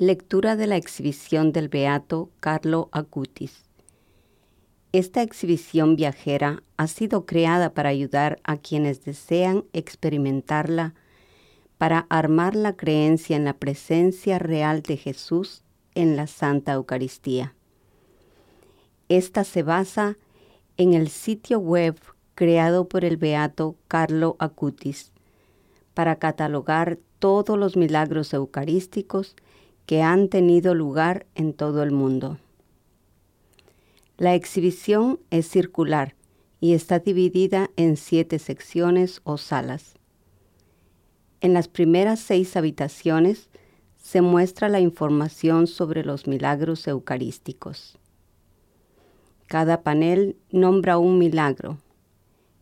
Lectura de la exhibición del Beato Carlo Acutis. Esta exhibición viajera ha sido creada para ayudar a quienes desean experimentarla, para armar la creencia en la presencia real de Jesús en la Santa Eucaristía. Esta se basa en el sitio web creado por el Beato Carlo Acutis para catalogar todos los milagros eucarísticos que han tenido lugar en todo el mundo. La exhibición es circular y está dividida en siete secciones o salas. En las primeras seis habitaciones se muestra la información sobre los milagros eucarísticos. Cada panel nombra un milagro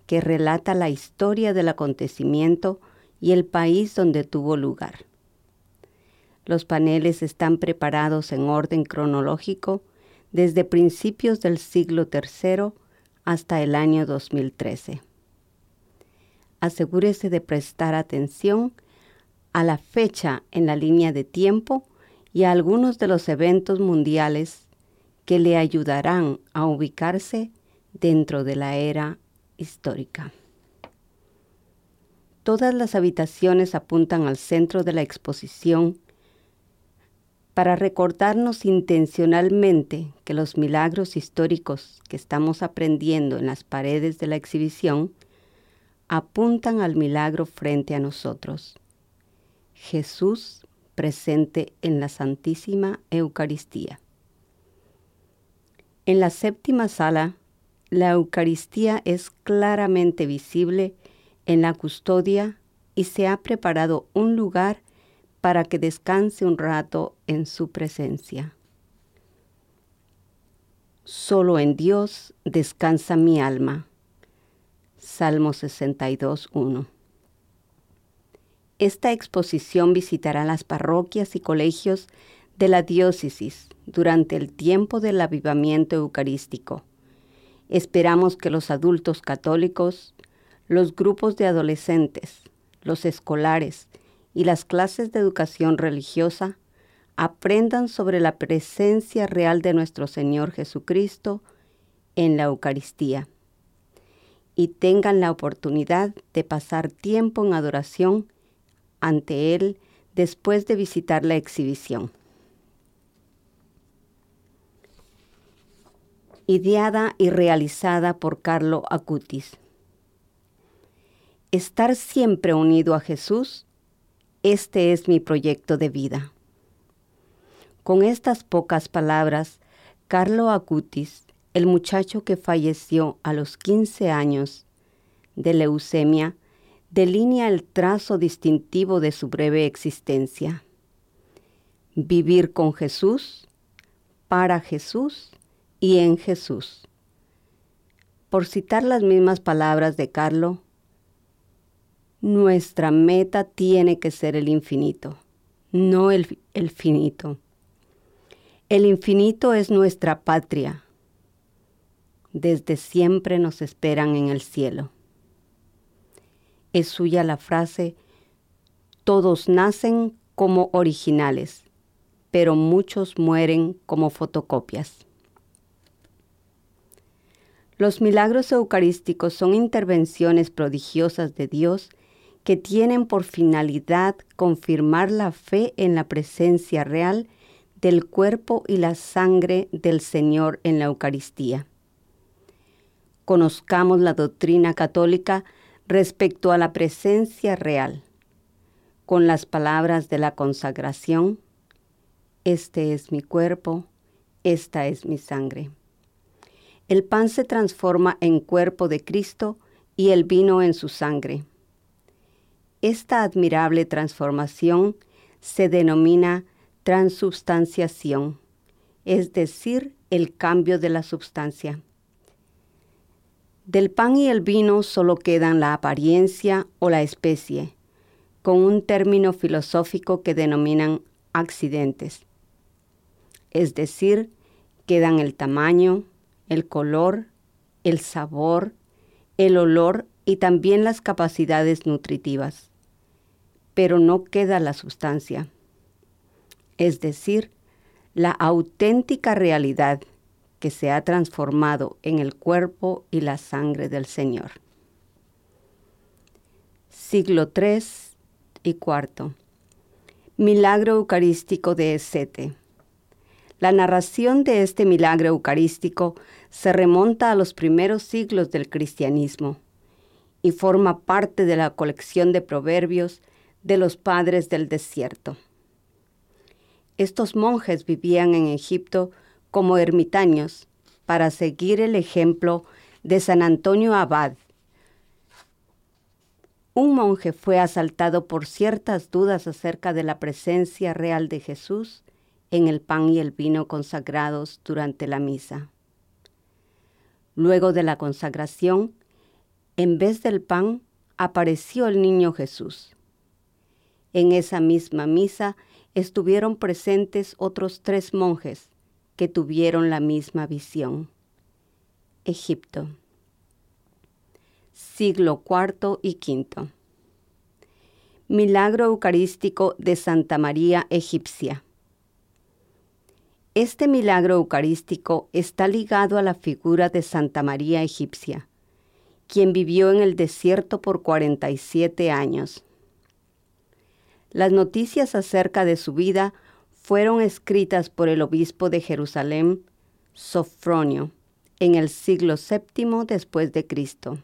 que relata la historia del acontecimiento y el país donde tuvo lugar. Los paneles están preparados en orden cronológico desde principios del siglo III hasta el año 2013. Asegúrese de prestar atención a la fecha en la línea de tiempo y a algunos de los eventos mundiales que le ayudarán a ubicarse dentro de la era histórica. Todas las habitaciones apuntan al centro de la exposición para recordarnos intencionalmente que los milagros históricos que estamos aprendiendo en las paredes de la exhibición apuntan al milagro frente a nosotros. Jesús presente en la Santísima Eucaristía. En la séptima sala, la Eucaristía es claramente visible en la custodia y se ha preparado un lugar para que descanse un rato en su presencia. Solo en Dios descansa mi alma. Salmo 62.1. Esta exposición visitará las parroquias y colegios de la diócesis durante el tiempo del avivamiento eucarístico. Esperamos que los adultos católicos, los grupos de adolescentes, los escolares y las clases de educación religiosa aprendan sobre la presencia real de nuestro Señor Jesucristo en la Eucaristía y tengan la oportunidad de pasar tiempo en adoración ante Él después de visitar la exhibición. Ideada y realizada por Carlo Acutis. Estar siempre unido a Jesús este es mi proyecto de vida. Con estas pocas palabras, Carlo Acutis, el muchacho que falleció a los 15 años de leucemia, delinea el trazo distintivo de su breve existencia. Vivir con Jesús, para Jesús y en Jesús. Por citar las mismas palabras de Carlo, nuestra meta tiene que ser el infinito, no el, el finito. El infinito es nuestra patria. Desde siempre nos esperan en el cielo. Es suya la frase, todos nacen como originales, pero muchos mueren como fotocopias. Los milagros eucarísticos son intervenciones prodigiosas de Dios que tienen por finalidad confirmar la fe en la presencia real del cuerpo y la sangre del Señor en la Eucaristía. Conozcamos la doctrina católica respecto a la presencia real, con las palabras de la consagración, este es mi cuerpo, esta es mi sangre. El pan se transforma en cuerpo de Cristo y el vino en su sangre. Esta admirable transformación se denomina transubstanciación, es decir, el cambio de la substancia. Del pan y el vino solo quedan la apariencia o la especie, con un término filosófico que denominan accidentes. Es decir, quedan el tamaño, el color, el sabor, el olor y también las capacidades nutritivas pero no queda la sustancia. es decir, la auténtica realidad que se ha transformado en el cuerpo y la sangre del Señor. Siglo III y IV. Milagro Eucarístico de Esete. La narración de este milagro eucarístico se remonta a los primeros siglos del cristianismo y forma parte de la colección de proverbios de los padres del desierto. Estos monjes vivían en Egipto como ermitaños para seguir el ejemplo de San Antonio Abad. Un monje fue asaltado por ciertas dudas acerca de la presencia real de Jesús en el pan y el vino consagrados durante la misa. Luego de la consagración, en vez del pan, apareció el niño Jesús. En esa misma misa estuvieron presentes otros tres monjes que tuvieron la misma visión. Egipto. Siglo IV y V. Milagro Eucarístico de Santa María Egipcia. Este milagro eucarístico está ligado a la figura de Santa María Egipcia, quien vivió en el desierto por 47 años. Las noticias acerca de su vida fueron escritas por el obispo de Jerusalén, Sofronio, en el siglo VII después de Cristo.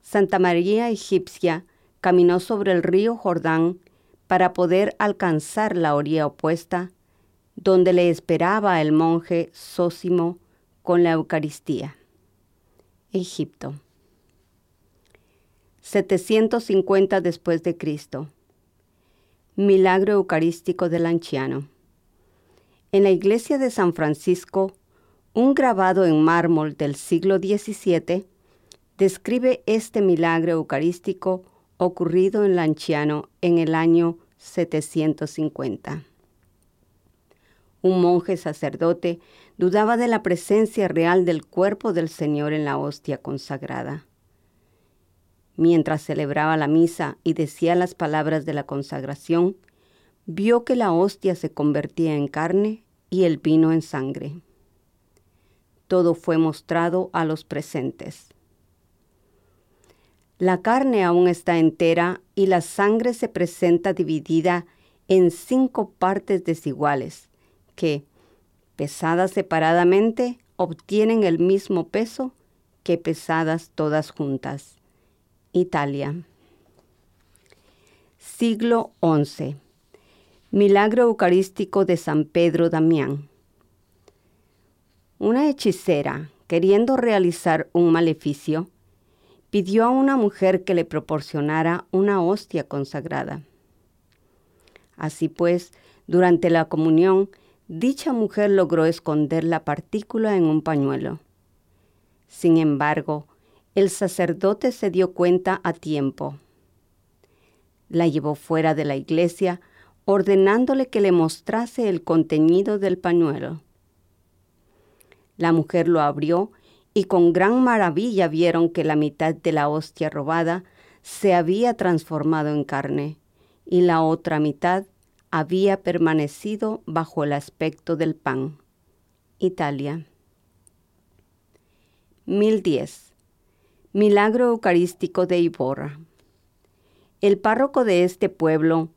Santa María Egipcia caminó sobre el río Jordán para poder alcanzar la orilla opuesta donde le esperaba el monje Sósimo con la Eucaristía. Egipto. 750 después de Cristo. Milagro Eucarístico del Anciano. En la iglesia de San Francisco, un grabado en mármol del siglo XVII describe este milagro eucarístico ocurrido en Lanciano en el año 750 un monje sacerdote, dudaba de la presencia real del cuerpo del Señor en la hostia consagrada. Mientras celebraba la misa y decía las palabras de la consagración, vio que la hostia se convertía en carne y el vino en sangre. Todo fue mostrado a los presentes. La carne aún está entera y la sangre se presenta dividida en cinco partes desiguales que, pesadas separadamente, obtienen el mismo peso que pesadas todas juntas. Italia. Siglo XI. Milagro Eucarístico de San Pedro Damián. Una hechicera, queriendo realizar un maleficio, pidió a una mujer que le proporcionara una hostia consagrada. Así pues, durante la comunión, dicha mujer logró esconder la partícula en un pañuelo. Sin embargo, el sacerdote se dio cuenta a tiempo. La llevó fuera de la iglesia, ordenándole que le mostrase el contenido del pañuelo. La mujer lo abrió y con gran maravilla vieron que la mitad de la hostia robada se había transformado en carne y la otra mitad había permanecido bajo el aspecto del pan. Italia. 1010. Milagro Eucarístico de Iborra. El párroco de este pueblo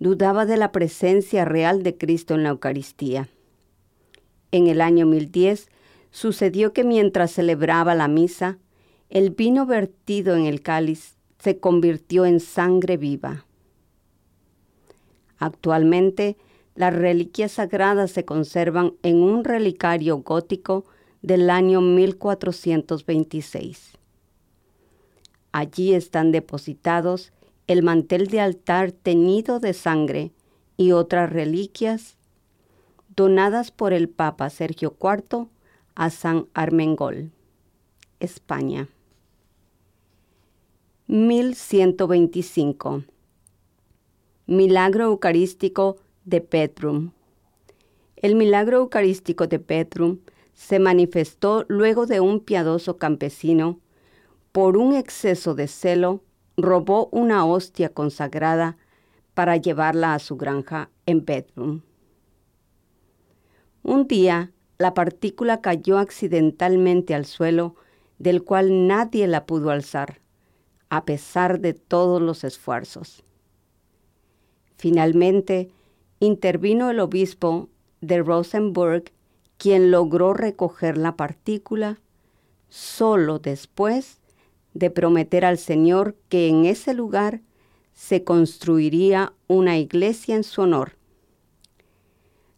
dudaba de la presencia real de Cristo en la Eucaristía. En el año 1010 sucedió que mientras celebraba la misa, el vino vertido en el cáliz se convirtió en sangre viva. Actualmente, las reliquias sagradas se conservan en un relicario gótico del año 1426. Allí están depositados el mantel de altar teñido de sangre y otras reliquias donadas por el Papa Sergio IV a San Armengol, España. 1125 Milagro Eucarístico de Petrum. El milagro eucarístico de Petrum se manifestó luego de un piadoso campesino, por un exceso de celo, robó una hostia consagrada para llevarla a su granja en Bedroom. Un día, la partícula cayó accidentalmente al suelo, del cual nadie la pudo alzar, a pesar de todos los esfuerzos. Finalmente, intervino el obispo de Rosenburg, quien logró recoger la partícula solo después de prometer al Señor que en ese lugar se construiría una iglesia en su honor.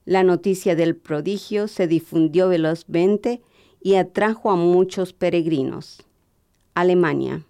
La noticia del prodigio se difundió velozmente y atrajo a muchos peregrinos. Alemania.